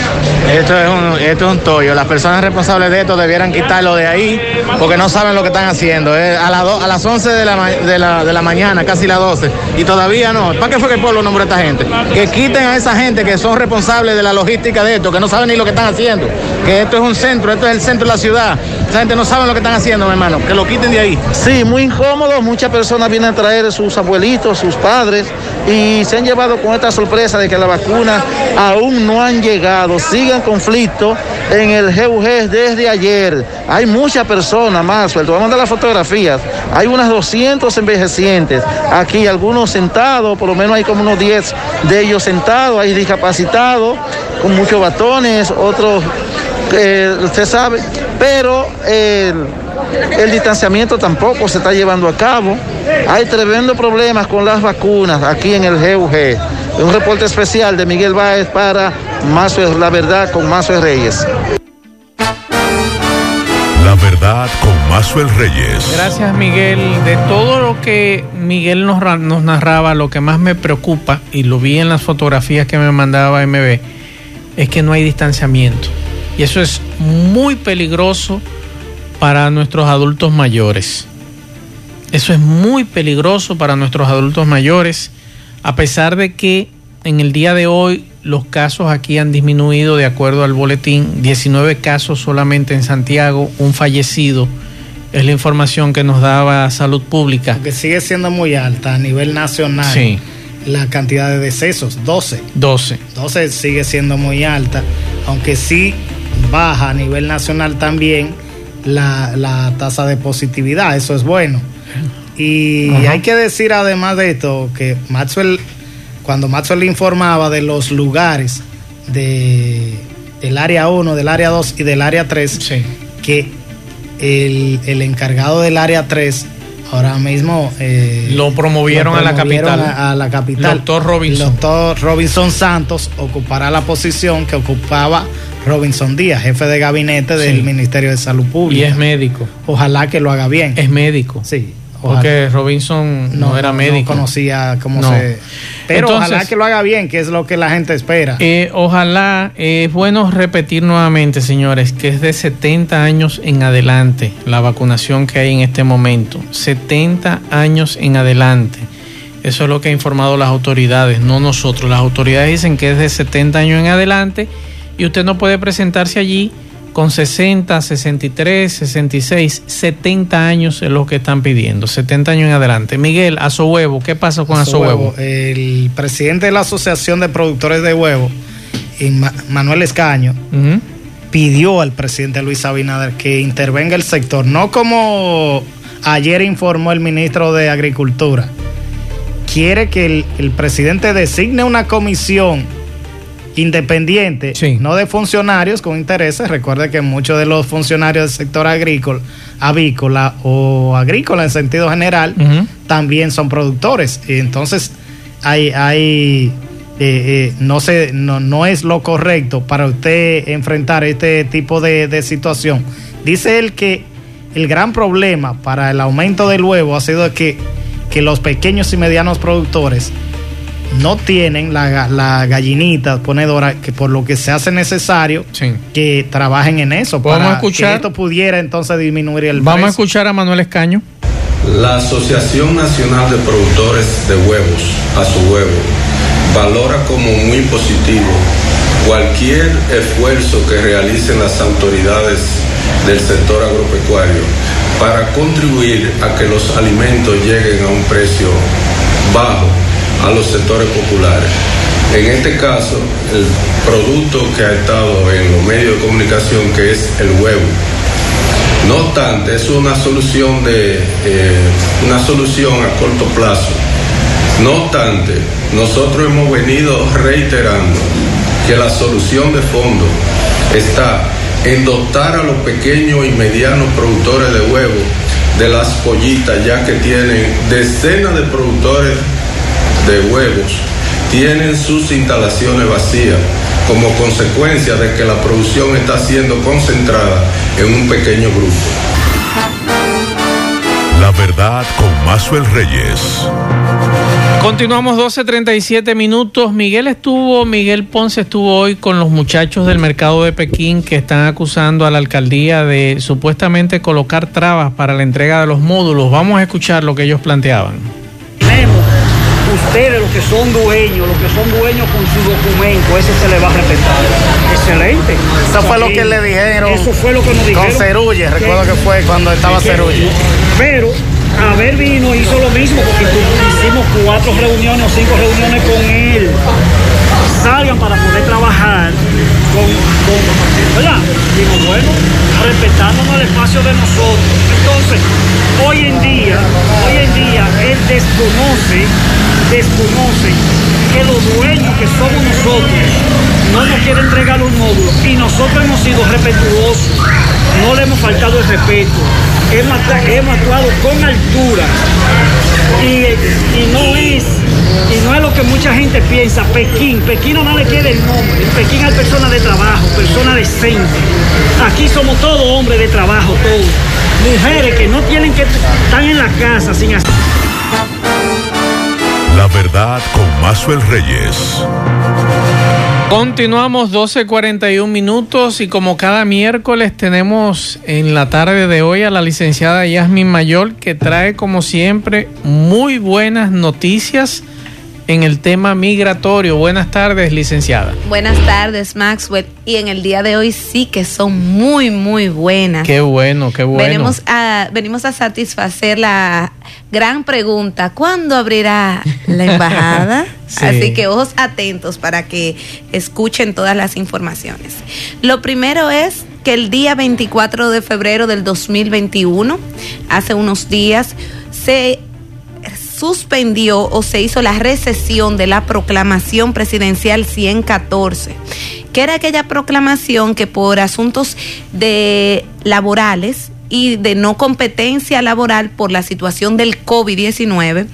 Esto es, un, esto es un tollo. Las personas responsables de esto debieran quitarlo de ahí porque no saben lo que están haciendo. Es a, la do- a las 11 de la, de, la, de la mañana, casi las 12. Y todavía no. ¿Para qué fue que el pueblo nombró a esta gente? Que quiten a esa gente que son responsables de la logística de esto, que no saben ni lo que están haciendo. Que esto es un centro, esto es el centro de la ciudad. Esa gente no sabe lo que están haciendo, mi hermano. Que lo quiten de ahí. Sí, muy incómodo. Muchas personas vienen a traer sus abuelitos, sus padres, y se han llevado con esta sorpresa de que las vacunas aún no han llegado. Sigue en conflicto en el GUG desde ayer. Hay muchas personas más, te voy a mandar las fotografías. Hay unas 200 envejecientes. Aquí algunos sentados, por lo menos hay como unos 10 de ellos sentados. Hay discapacitados con muchos batones, otros eh, usted sabe, pero el, el distanciamiento tampoco se está llevando a cabo. Hay tremendos problemas con las vacunas aquí en el GUG. Un reporte especial de Miguel Báez para Mazo es la verdad con Mazo Reyes. La verdad con Mazuel Reyes. Gracias Miguel. De todo lo que Miguel nos narraba, lo que más me preocupa, y lo vi en las fotografías que me mandaba MB, es que no hay distanciamiento. Y eso es muy peligroso para nuestros adultos mayores. Eso es muy peligroso para nuestros adultos mayores, a pesar de que en el día de hoy los casos aquí han disminuido de acuerdo al boletín, 19 casos solamente en Santiago, un fallecido. Es la información que nos daba Salud Pública. Que sigue siendo muy alta a nivel nacional. Sí. La cantidad de decesos, 12. 12. 12 sigue siendo muy alta, aunque sí baja a nivel nacional también la, la tasa de positividad, eso es bueno. Y Ajá. hay que decir además de esto que Maxwell, cuando Maxwell informaba de los lugares de, del área 1, del área 2 y del área 3, que el, el encargado del área 3 ahora mismo eh, Lo promovieron a la capital. A, a la capital. Doctor Robinson. El doctor Robinson Santos ocupará la posición que ocupaba Robinson Díaz, jefe de gabinete del Sí. Ministerio de Salud Y Pública. es médico. Ojalá que lo haga bien. Es médico. Sí. Porque Robinson no, era médico. No conocía cómo No. se. Pero Entonces- ojalá que lo haga bien, que es lo que la gente espera. Eh, ojalá, eh, es bueno repetir nuevamente, señores, que es de 70 años en adelante la vacunación que hay en este momento. 70 años en adelante. Eso es lo que han informado las autoridades, no nosotros. Las autoridades dicen que es de 70 años en adelante y usted no puede presentarse allí con 60, 63, 66, 70 años es lo que están pidiendo. 70 años en adelante. Miguel, Aso Huevo, ¿qué pasa con Aso Huevo? El presidente de la Asociación de Productores de Huevo, Manuel Escaño, pidió al presidente Luis Abinader que intervenga el sector, no como ayer informó el ministro de Agricultura. Quiere que el, el presidente designe una comisión independiente, no de funcionarios con intereses. Recuerde que muchos de los funcionarios del sector agrícola, avícola o agrícola en sentido general, también son productores. Y entonces hay, hay eh, eh, no, se, no, no es lo correcto para usted enfrentar este tipo de, de situación. Dice él que el gran problema para el aumento del huevo ha sido que, que los pequeños y medianos productores no tienen la, ga- la gallinita ponedora que por lo que se hace necesario que trabajen en eso Vamos para a escuchar. que esto pudiera entonces disminuir el Vamos a escuchar a Manuel Escaño. La Asociación Nacional de Productores de Huevos, a su huevo, valora como muy positivo cualquier esfuerzo que realicen las autoridades del sector agropecuario para contribuir a que los alimentos lleguen a un precio bajo a los sectores populares. En este caso, el producto que ha estado en los medios de comunicación, que es el huevo. No obstante, es una solución de eh, una solución a corto plazo. No obstante, nosotros hemos venido reiterando que la solución de fondo está en dotar a los pequeños y medianos productores de huevos de las pollitas, ya que tienen decenas de productores de huevos, tienen sus instalaciones vacías como consecuencia de que la producción está siendo concentrada en un pequeño grupo. La verdad con Mazuel Reyes. Continuamos 12.37 minutos. Miguel estuvo, Miguel Ponce estuvo hoy con los muchachos del mercado de Pekín que están acusando a la alcaldía de supuestamente colocar trabas para la entrega de los módulos. Vamos a escuchar lo que ellos planteaban. Ustedes, los que son dueños, los que son dueños con su documento, ese se le va a respetar. Excelente. Eso fue lo que le dijeron. Eso fue lo que nos dijeron. Con Cerulle, recuerdo que fue cuando estaba Cerulle. Pero a ver vino, hizo lo mismo porque hicimos cuatro reuniones o cinco reuniones con él. Salgan para poder trabajar con, con ¿verdad? Digo, bueno, respetándonos el espacio de nosotros. Entonces, hoy en día, hoy en día, él desconoce, desconoce que los dueños que somos nosotros no nos quieren entregar los módulos y nosotros hemos sido respetuosos, no le hemos faltado el respeto, hemos, actuado con altura y, no es y no es lo que mucha gente piensa, Pekín, Pekín no le queda el nombre, Pekín hay personas de trabajo, personas decentes, aquí somos todos hombres de trabajo, todos, mujeres que no tienen que estar en la casa sin hacer la verdad con Mazuel Reyes. Continuamos 12.41 minutos y como cada miércoles tenemos en la tarde de hoy a la licenciada Yasmin Mayor que trae como siempre muy buenas noticias en el tema migratorio. Buenas tardes, licenciada. Buenas tardes, Maxwell. Y en el día de hoy sí que son muy, muy buenas. Qué bueno, qué bueno. Venimos a, venimos a satisfacer la gran pregunta, ¿cuándo abrirá la embajada? Así que ojos atentos para que escuchen todas las informaciones. Lo primero es que el día 24 de febrero del 2021, hace unos días, se suspendió o se hizo la recesión de la proclamación presidencial 114, que era aquella proclamación que por asuntos de laborales y de no competencia laboral por la situación del COVID-19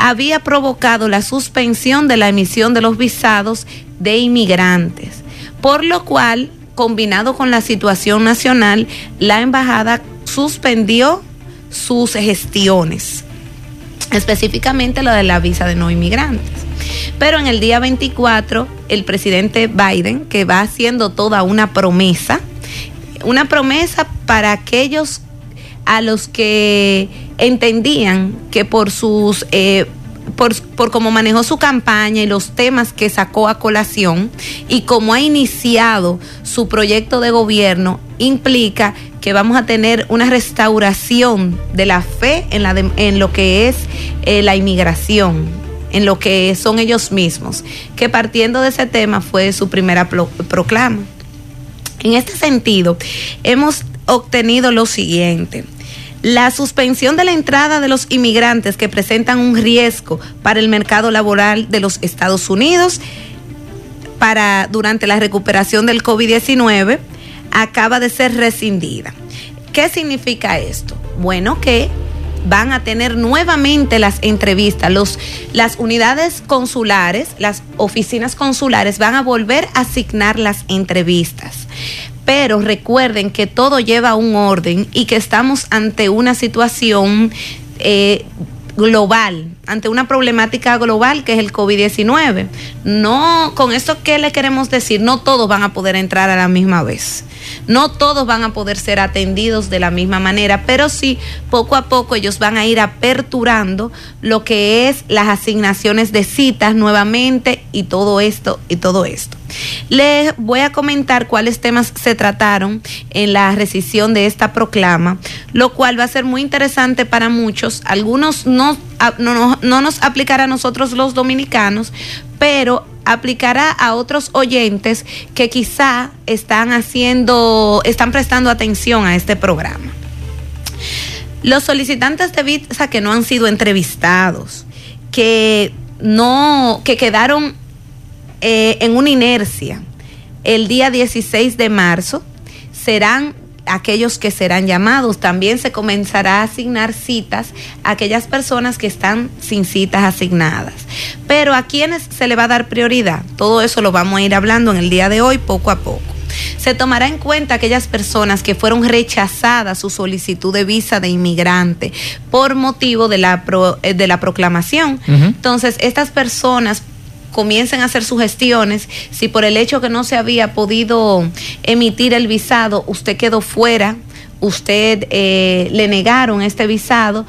había provocado la suspensión de la emisión de los visados de inmigrantes, por lo cual, combinado con la situación nacional, la embajada suspendió sus gestiones específicamente lo de la visa de no inmigrantes. Pero en el día 24, el presidente Biden, que va haciendo toda una promesa, una promesa para aquellos a los que entendían que por sus... Eh, por, por cómo manejó su campaña y los temas que sacó a colación y cómo ha iniciado su proyecto de gobierno, implica que vamos a tener una restauración de la fe en, la en lo que es eh, la inmigración, en lo que son ellos mismos, que partiendo de ese tema fue su primera proclama. En este sentido, hemos obtenido lo siguiente. La suspensión de la entrada de los inmigrantes que presentan un riesgo para el mercado laboral de los Estados Unidos para durante la recuperación del COVID-19 acaba de ser rescindida. ¿Qué significa esto? Bueno, que van a tener nuevamente las entrevistas. Los, las unidades consulares, las oficinas consulares van a volver a asignar las entrevistas. Pero recuerden que todo lleva un orden y que estamos ante una situación eh, global, ante una problemática global que es el COVID-19. No, con esto que le queremos decir, no todos van a poder entrar a la misma vez. No todos van a poder ser atendidos de la misma manera, pero sí poco a poco ellos van a ir aperturando lo que es las asignaciones de citas nuevamente y todo esto y todo esto. Les voy a comentar cuáles temas se trataron en la rescisión de esta proclama, lo cual va a ser muy interesante para muchos. Algunos no, no, no nos aplicará a nosotros los dominicanos, pero aplicará a otros oyentes que quizá están haciendo, están prestando atención a este programa. Los solicitantes de visa que no han sido entrevistados, que no, que quedaron eh, en una inercia el día 16 de marzo, serán aquellos que serán llamados. También se comenzará a asignar citas a aquellas personas que están sin citas asignadas. Pero a quienes se le va a dar prioridad, todo eso lo vamos a ir hablando en el día de hoy poco a poco. Se tomará en cuenta aquellas personas que fueron rechazadas su solicitud de visa de inmigrante por motivo de la, eh, de la proclamación. Entonces, estas personas comiencen a hacer sus gestiones. Si por el hecho que no se había podido emitir el visado, usted quedó fuera, usted eh, le negaron este visado,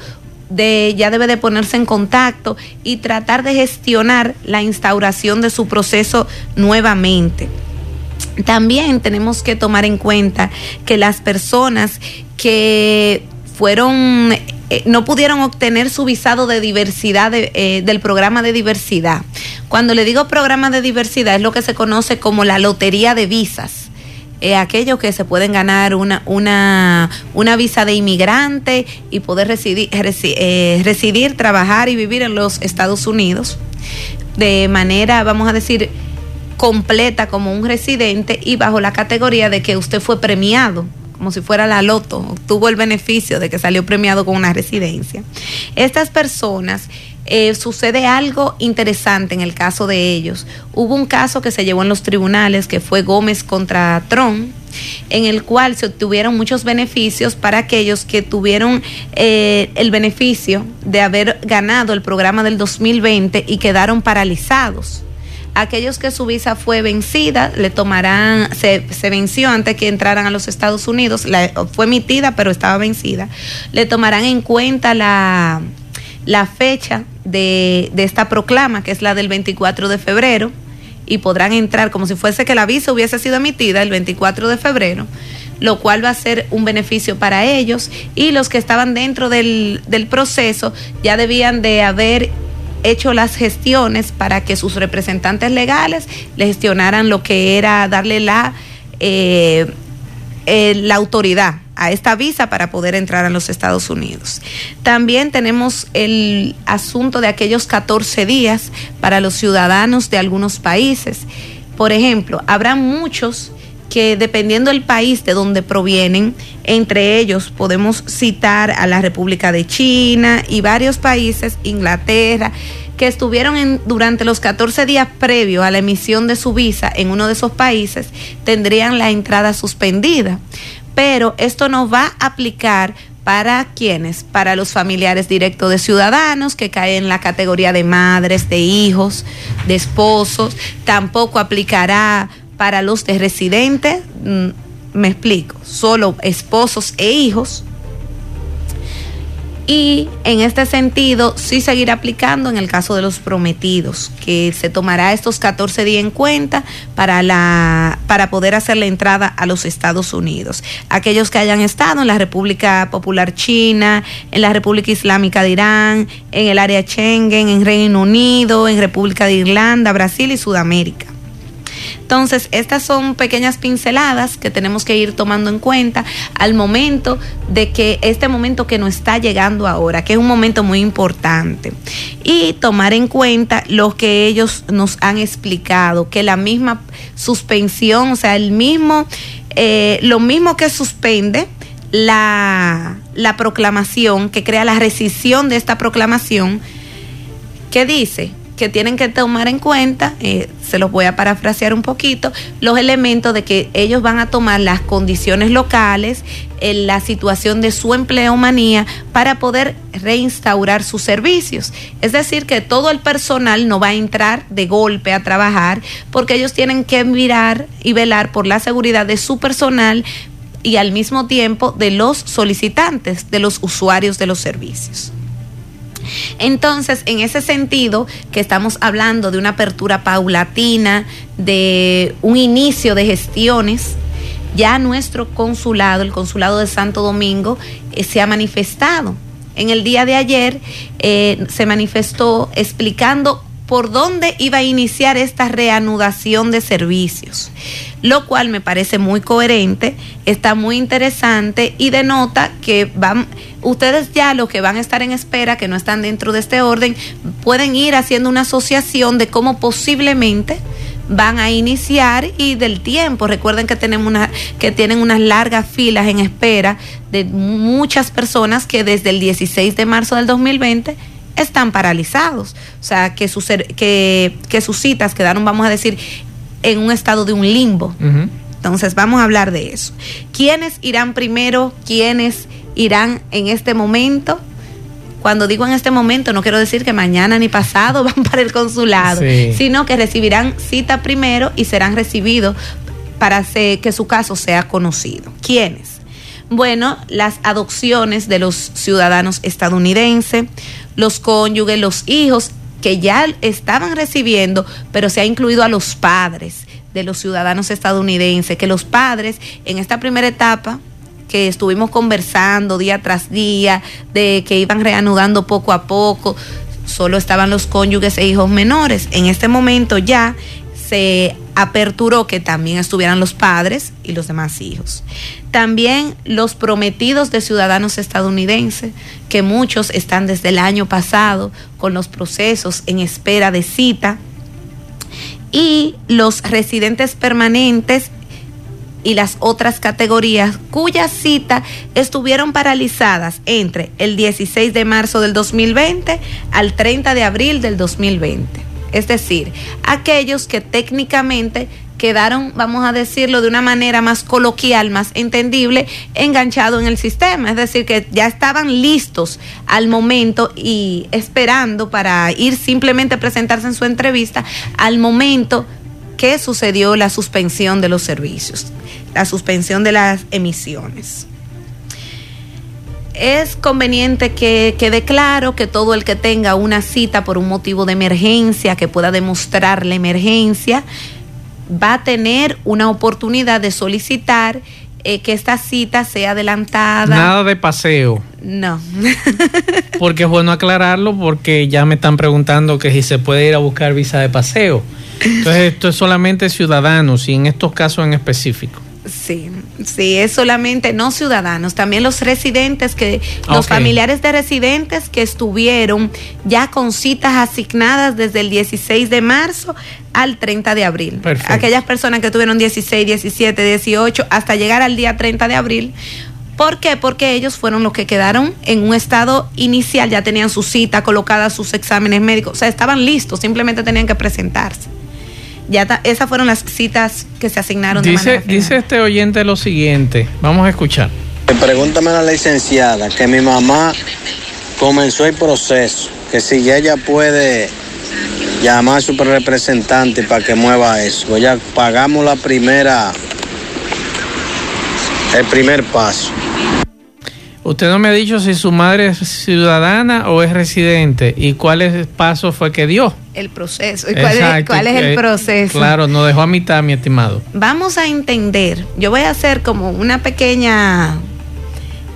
ya debe de ponerse en contacto y tratar de gestionar la instauración de su proceso nuevamente. También tenemos que tomar en cuenta que las personas que fueron eh, no pudieron obtener su visado de diversidad eh, del programa de diversidad. Cuando le digo programa de diversidad es lo que se conoce como la lotería de visas. Eh, aquellos que se pueden ganar una, una, una visa de inmigrante y poder residir, residir, trabajar y vivir en los Estados Unidos de manera, vamos a decir, completa como un residente y bajo la categoría de que usted fue premiado como si fuera la loto, obtuvo el beneficio de que salió premiado con una residencia. Estas personas eh, sucede algo interesante en el caso de ellos. Hubo un caso que se llevó en los tribunales que fue Gómez contra Trump en el cual se obtuvieron muchos beneficios para aquellos que tuvieron eh, el beneficio de haber ganado el programa del 2020 y quedaron paralizados aquellos que su visa fue vencida, le tomarán, se, se, venció antes que entraran a los Estados Unidos, fue emitida pero estaba vencida, le tomarán en cuenta la, la fecha de, de esta proclama, que es la del 24 de febrero, y podrán entrar como si fuese que la visa hubiese sido emitida el 24 de febrero lo cual va a ser un beneficio para ellos y los que estaban dentro del, del proceso ya debían de haber hecho las gestiones para que sus representantes legales le gestionaran lo que era darle la, eh, eh, la autoridad a esta visa para poder entrar a los Estados Unidos. También tenemos el asunto de aquellos 14 días para los ciudadanos de algunos países. Por ejemplo, habrá muchos que dependiendo del país de donde provienen, entre ellos podemos citar a la República de China y varios países, Inglaterra, que estuvieron en, durante los 14 días previos a la emisión de su visa en uno de esos países, tendrían la entrada suspendida. Pero esto no va a aplicar para quienes, para los familiares directos de ciudadanos que caen en la categoría de madres, de hijos, de esposos, tampoco aplicará para los de residentes, mm, me explico, solo esposos e hijos. Y en este sentido, sí seguir aplicando en el caso de los prometidos, que se tomará estos 14 días en cuenta para, la, para poder hacer la entrada a los Estados Unidos. Aquellos que hayan estado en la República Popular China, en la República Islámica de Irán, en el área Schengen, en Reino Unido, en República de Irlanda, Brasil y Sudamérica. Entonces, estas son pequeñas pinceladas que tenemos que ir tomando en cuenta al momento de que este momento que nos está llegando ahora, que es un momento muy importante, y tomar en cuenta lo que ellos nos han explicado, que la misma suspensión, o sea, el mismo, eh, lo mismo que suspende, la, la, proclamación, que crea la rescisión de esta proclamación, que dice que tienen que tomar en cuenta, eh, se los voy a parafrasear un poquito, los elementos de que ellos van a tomar las condiciones locales, en la situación de su empleomanía para poder reinstaurar sus servicios. Es decir, que todo el personal no va a entrar de golpe a trabajar porque ellos tienen que mirar y velar por la seguridad de su personal y al mismo tiempo de los solicitantes, de los usuarios de los servicios. Entonces, en ese sentido, que estamos hablando de una apertura paulatina, de un inicio de gestiones, ya nuestro consulado, el consulado de Santo Domingo, eh, se ha manifestado. En el día de ayer eh, se manifestó explicando por dónde iba a iniciar esta reanudación de servicios, lo cual me parece muy coherente, está muy interesante y denota que van, ustedes ya los que van a estar en espera, que no están dentro de este orden, pueden ir haciendo una asociación de cómo posiblemente van a iniciar y del tiempo. Recuerden que tenemos una, que tienen unas largas filas en espera de muchas personas que desde el 16 de marzo del 2020 están paralizados. O sea, que sus, que, que sus citas quedaron, vamos a decir, en un estado de un limbo. Entonces, vamos a hablar de eso. ¿Quiénes irán primero? ¿Quiénes irán en este momento? Cuando digo en este momento, no quiero decir que mañana ni pasado van para el consulado, sino que recibirán cita primero y serán recibidos para que su caso sea conocido. ¿Quiénes? Bueno, las adopciones de los ciudadanos estadounidenses, los cónyuges, los hijos que ya estaban recibiendo, pero se ha incluido a los padres de los ciudadanos estadounidenses, que los padres en esta primera etapa que estuvimos conversando día tras día, de que iban reanudando poco a poco, solo estaban los cónyuges e hijos menores. En este momento ya se aperturó que también estuvieran los padres y los demás hijos. También los prometidos de ciudadanos estadounidenses, que muchos están desde el año pasado con los procesos en espera de cita. Y los residentes permanentes y las otras categorías cuyas citas estuvieron paralizadas entre el 16 de marzo del 2020 al 30 de abril del 2020. Es decir, aquellos que técnicamente quedaron, vamos a decirlo de una manera más coloquial, más entendible, enganchados en el sistema. Es decir, que ya estaban listos al momento y esperando para ir simplemente a presentarse en su entrevista al momento que sucedió la suspensión de los servicios, la suspensión de las emisiones. Es conveniente que quede claro que todo el que tenga una cita por un motivo de emergencia, que pueda demostrar la emergencia, va a tener una oportunidad de solicitar eh, que esta cita sea adelantada. Nada de paseo. No. porque es bueno aclararlo porque ya me están preguntando que si se puede ir a buscar visa de paseo. Entonces esto es solamente ciudadanos y en estos casos en específico. Sí, sí, es solamente no ciudadanos, también los residentes que, los familiares de residentes que estuvieron ya con citas asignadas desde el 16 de marzo al 30 de abril. Aquellas personas que tuvieron 16, 17, 18 hasta llegar al día 30 de abril. ¿Por qué? Porque ellos fueron los que quedaron en un estado inicial, ya tenían su cita colocada, sus exámenes médicos, o sea, estaban listos, simplemente tenían que presentarse ya esas fueron las citas que se asignaron. Dice, dice este oyente lo siguiente, vamos a escuchar. Pregúntame a la licenciada que mi mamá comenzó el proceso, que si ella puede llamar a su representante para que mueva eso, ya pagamos la primera, el primer paso. Usted no me ha dicho si su madre es ciudadana o es residente y cuál paso fue que dio. El proceso. ¿Y cuál, es, el proceso? Claro, nos dejó a mitad, mi estimado. Vamos a entender. Yo voy a hacer como una pequeña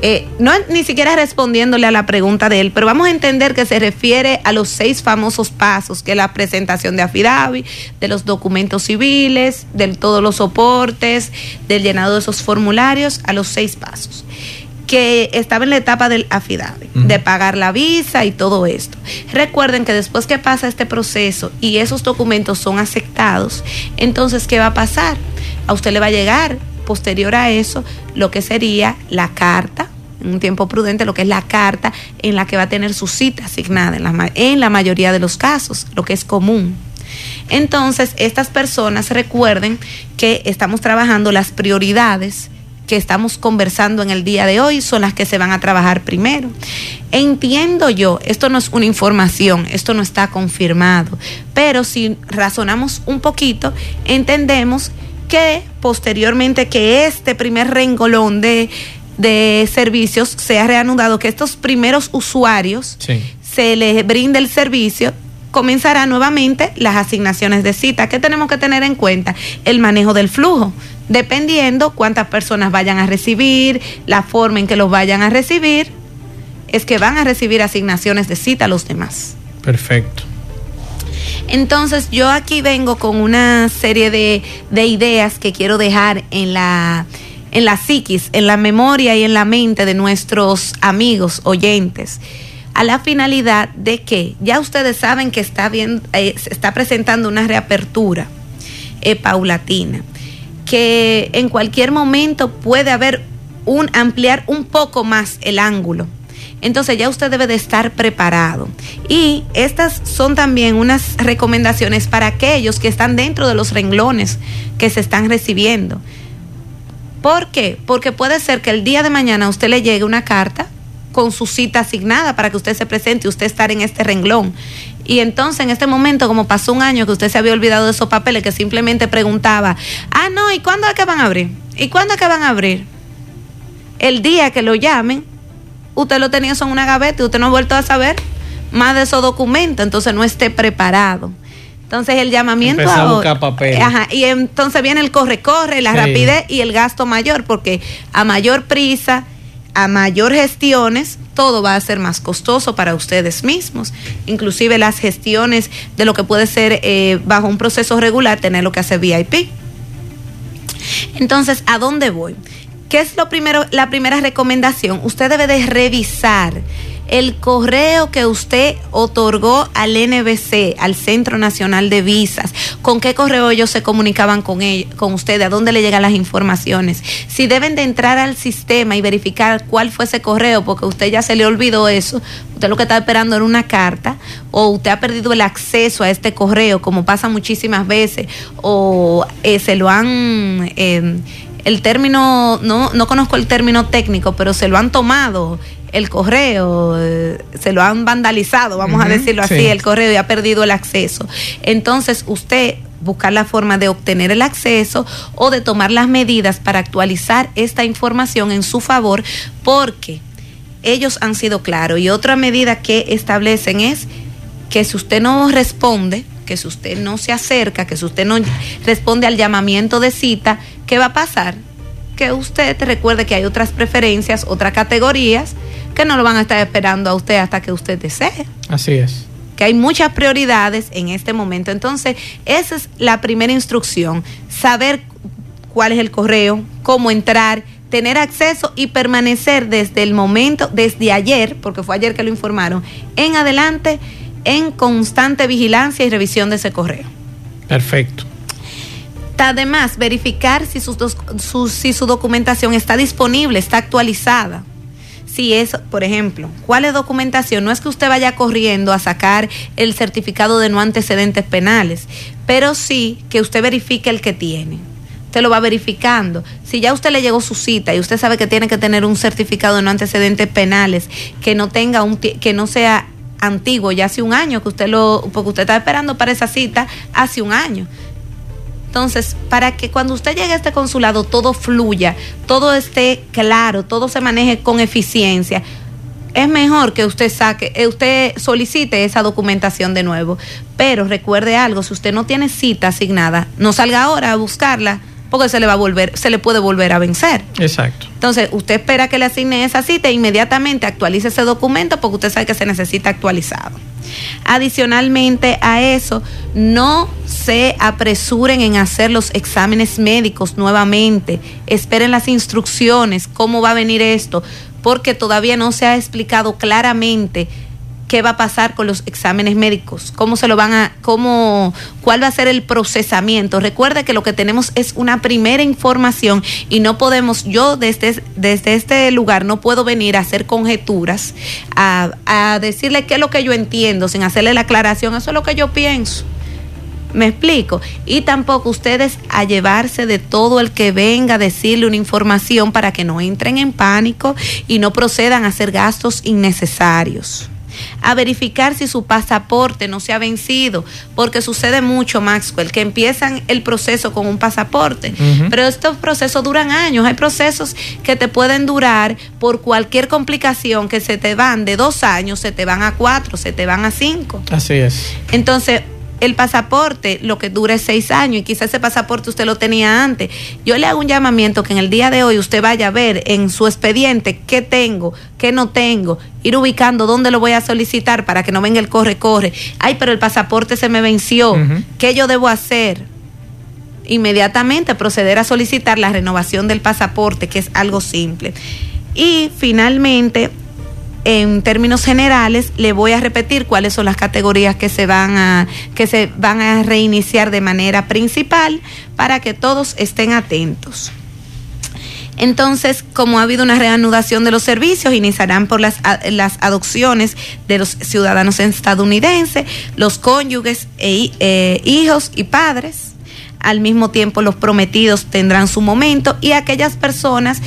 eh, no ni siquiera respondiéndole a la pregunta de él, pero vamos a entender que se refiere a los seis famosos pasos, que es la presentación de afidavi, de los documentos civiles, de todos los soportes, del llenado de esos formularios, a los seis pasos que estaba en la etapa del affidavit, de pagar la visa y todo esto. Recuerden que después que pasa este proceso y esos documentos son aceptados, entonces, ¿qué va a pasar? A usted le va a llegar, posterior a eso, lo que sería la carta, en un tiempo prudente, lo que es la carta en la que va a tener su cita asignada en la, en la mayoría de los casos, lo que es común. Entonces, estas personas recuerden que estamos trabajando las prioridades que estamos conversando en el día de hoy son las que se van a trabajar primero. Entiendo yo, esto no es una información, esto no está confirmado, pero si razonamos un poquito, entendemos que posteriormente que este primer rengolón de, de servicios sea reanudado, que estos primeros usuarios se les brinde el servicio, comenzará nuevamente las asignaciones de cita. ¿Qué tenemos que tener en cuenta? El manejo del flujo dependiendo cuántas personas vayan a recibir, la forma en que los vayan a recibir, es que van a recibir asignaciones de cita a los demás. Perfecto. Entonces yo aquí vengo con una serie de, ideas que quiero dejar en la, en la psiquis, en la memoria y en la mente de nuestros amigos oyentes a la finalidad de que ya ustedes saben que está bien, eh, se está presentando una reapertura eh, paulatina que en cualquier momento puede haber un ampliar un poco más el ángulo. Entonces ya usted debe de estar preparado. Y estas son también unas recomendaciones para aquellos que están dentro de los renglones que se están recibiendo. ¿Por qué? Porque puede ser que el día de mañana a usted le llegue una carta con su cita asignada para que usted se presente y usted estar en este renglón. Y entonces en este momento, como pasó un año que usted se había olvidado de esos papeles, que simplemente preguntaba, ah, no, ¿y cuándo es que van a abrir? ¿Y cuándo es que van a abrir? El día que lo llamen, usted lo tenía en una gaveta y usted no ha vuelto a saber más de esos documentos, entonces no esté preparado. Entonces el llamamiento a buscar papel. Ajá, y entonces viene el corre-corre, la rapidez y el gasto mayor, porque a mayor prisa, a mayor gestiones, todo va a ser más costoso para ustedes mismos. Inclusive las gestiones de lo que puede ser eh, bajo un proceso regular, tener lo que hace VIP. Entonces, ¿a dónde voy? ¿Qué es lo primero, la primera recomendación? Usted debe de revisar el correo que usted otorgó al NBC, al Centro Nacional de Visas, con qué correo ellos se comunicaban con, ellos, con usted, a dónde le llegan las informaciones, si deben de entrar al sistema y verificar cuál fue ese correo, porque usted ya se le olvidó eso, usted lo que está esperando era una carta, o usted ha perdido el acceso a este correo, como pasa muchísimas veces, o eh, se lo han... Eh, el término, no, no conozco el término técnico, pero se lo han tomado el correo, eh, se lo han vandalizado, vamos a decirlo así, el correo y ha perdido el acceso. Entonces usted buscar la forma de obtener el acceso o de tomar las medidas para actualizar esta información en su favor porque ellos han sido claros. Y otra medida que establecen es que si usted no responde, que si usted no se acerca, que si usted no responde al llamamiento de cita, ¿qué va a pasar? Que usted recuerde que hay otras preferencias, otras categorías que no lo van a estar esperando a usted hasta que usted desee. Así es. Que hay muchas prioridades en este momento. Entonces, esa es la primera instrucción, saber cuál es el correo, cómo entrar, tener acceso y permanecer desde el momento, desde ayer, porque fue ayer que lo informaron, en adelante en constante vigilancia y revisión de ese correo. Perfecto. Además, verificar si su, si su documentación está disponible, está actualizada si es, por ejemplo, ¿cuál es documentación? No es que usted vaya corriendo a sacar el certificado de no antecedentes penales, pero sí que usted verifique el que tiene. Usted lo va verificando. Si ya usted le llegó su cita y usted sabe que tiene que tener un certificado de no antecedentes penales que no tenga un que no sea antiguo, ya hace un año que usted lo porque usted está esperando para esa cita hace un año. Entonces, para que cuando usted llegue a este consulado todo fluya, todo esté claro, todo se maneje con eficiencia, es mejor que usted saque, eh, usted solicite esa documentación de nuevo. Pero recuerde algo, si usted no tiene cita asignada, no salga ahora a buscarla porque se le va a volver, se le puede volver a vencer. Exacto. Entonces, usted espera que le asigne esa cita e inmediatamente actualice ese documento porque usted sabe que se necesita actualizado. Adicionalmente a eso, no se apresuren en hacer los exámenes médicos nuevamente. Esperen las instrucciones, cómo va a venir esto, porque todavía no se ha explicado claramente qué va a pasar con los exámenes médicos, cómo se lo van a, cómo, cuál va a ser el procesamiento. Recuerde que lo que tenemos es una primera información y no podemos, yo desde, desde este lugar no puedo venir a hacer conjeturas, a, a decirle qué es lo que yo entiendo, sin hacerle la aclaración, eso es lo que yo pienso. Me explico. Y tampoco ustedes a llevarse de todo el que venga a decirle una información para que no entren en pánico y no procedan a hacer gastos innecesarios a verificar si su pasaporte no se ha vencido, porque sucede mucho, Maxwell, que empiezan el proceso con un pasaporte, pero estos procesos duran años, hay procesos que te pueden durar por cualquier complicación que se te van de dos años, se te van a cuatro, se te van a cinco. Así es. Entonces, el pasaporte lo que dura es seis años y quizás ese pasaporte usted lo tenía antes. Yo le hago un llamamiento que en el día de hoy usted vaya a ver en su expediente qué tengo, qué no tengo, ir ubicando dónde lo voy a solicitar para que no venga el corre, corre. Ay, pero el pasaporte se me venció. ¿Qué yo debo hacer? Inmediatamente proceder a solicitar la renovación del pasaporte, que es algo simple. Y finalmente, en términos generales, le voy a repetir cuáles son las categorías que se van a, que se van a reiniciar de manera principal para que todos estén atentos. Entonces, como ha habido una reanudación de los servicios, iniciarán por las, las adopciones de los ciudadanos estadounidenses, los cónyuges, e, eh, hijos y padres. Al mismo tiempo, los prometidos tendrán su momento y aquellas personas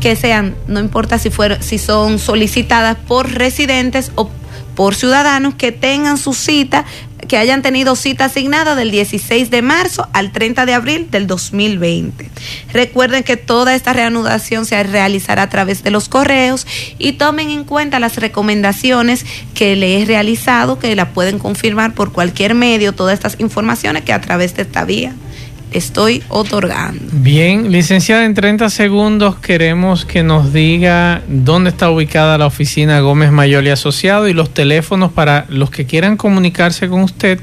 que sean, no importa si, fueron, si son solicitadas por residentes o por ciudadanos que tengan su cita, que hayan tenido cita asignada del 16 de marzo al 30 de abril del 2020. Recuerden que toda esta reanudación se realizará a través de los correos y tomen en cuenta las recomendaciones que le he realizado, que la pueden confirmar por cualquier medio, todas estas informaciones que a través de esta vía estoy otorgando. Bien, licenciada, en 30 segundos queremos que nos diga dónde está ubicada la oficina Gómez Mayor y Asociado y los teléfonos para los que quieran comunicarse con usted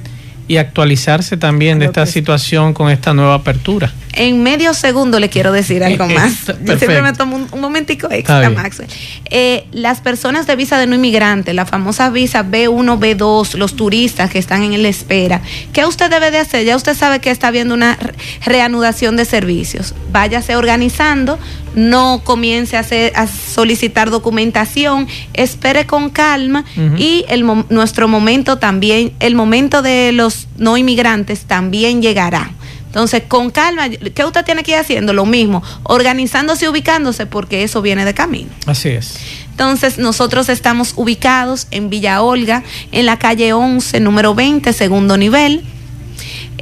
y actualizarse también de esta situación con esta nueva apertura. En medio segundo le quiero decir algo más. Yo siempre me tomo un, momentico extra, Maxwell. Eh, las personas de visa de no inmigrante, la famosa visa B1, B2, los turistas que están en la espera, ¿qué usted debe de hacer? Ya usted sabe que está habiendo una reanudación de servicios. Váyase organizando, no comience a, hacer, a solicitar documentación, espere con calma y el, nuestro momento también, el momento de los no inmigrantes también llegará. Entonces, con calma, ¿qué usted tiene que ir haciendo? Lo mismo, organizándose y ubicándose porque eso viene de camino. Así es. Entonces, nosotros estamos ubicados en Villa Olga, en la calle 11, número 20, segundo nivel.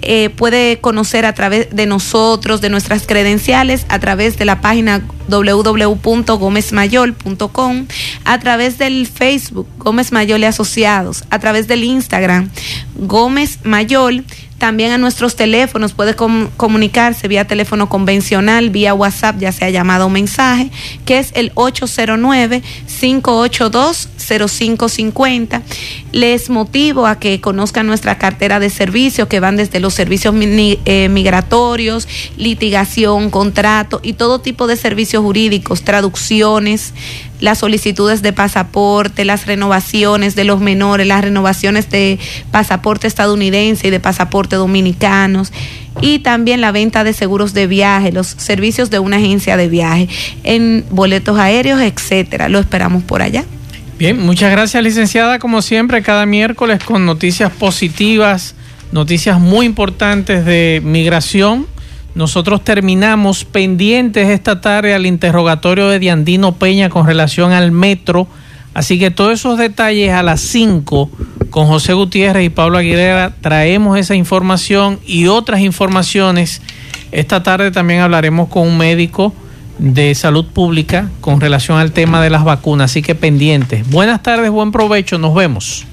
Eh, puede conocer a través de nosotros, de nuestras credenciales, a través de la página www.gomezmayol.com, a través del Facebook Gómez Mayol y Asociados, a través del Instagram Gómez Mayol también a nuestros teléfonos puede comunicarse vía teléfono convencional, vía WhatsApp, ya sea llamado o mensaje, que es el 809-582-0550. Les motivo a que conozcan nuestra cartera de servicios que van desde los servicios eh, migratorios, litigación, contrato y todo tipo de servicios jurídicos, traducciones, las solicitudes de pasaporte, las renovaciones de los menores, las renovaciones de pasaporte estadounidense y de pasaporte dominicanos y también la venta de seguros de viaje, los servicios de una agencia de viaje en boletos aéreos, etcétera. Lo esperamos por allá. Bien, muchas gracias, licenciada, como siempre, cada miércoles con noticias positivas, noticias muy importantes de migración nosotros terminamos pendientes esta tarde al interrogatorio de Diandino Peña con relación al metro. Así que todos esos detalles a las 5 con José Gutiérrez y Pablo Aguilera traemos esa información y otras informaciones. Esta tarde también hablaremos con un médico de salud pública con relación al tema de las vacunas. Así que pendientes. Buenas tardes, buen provecho, nos vemos.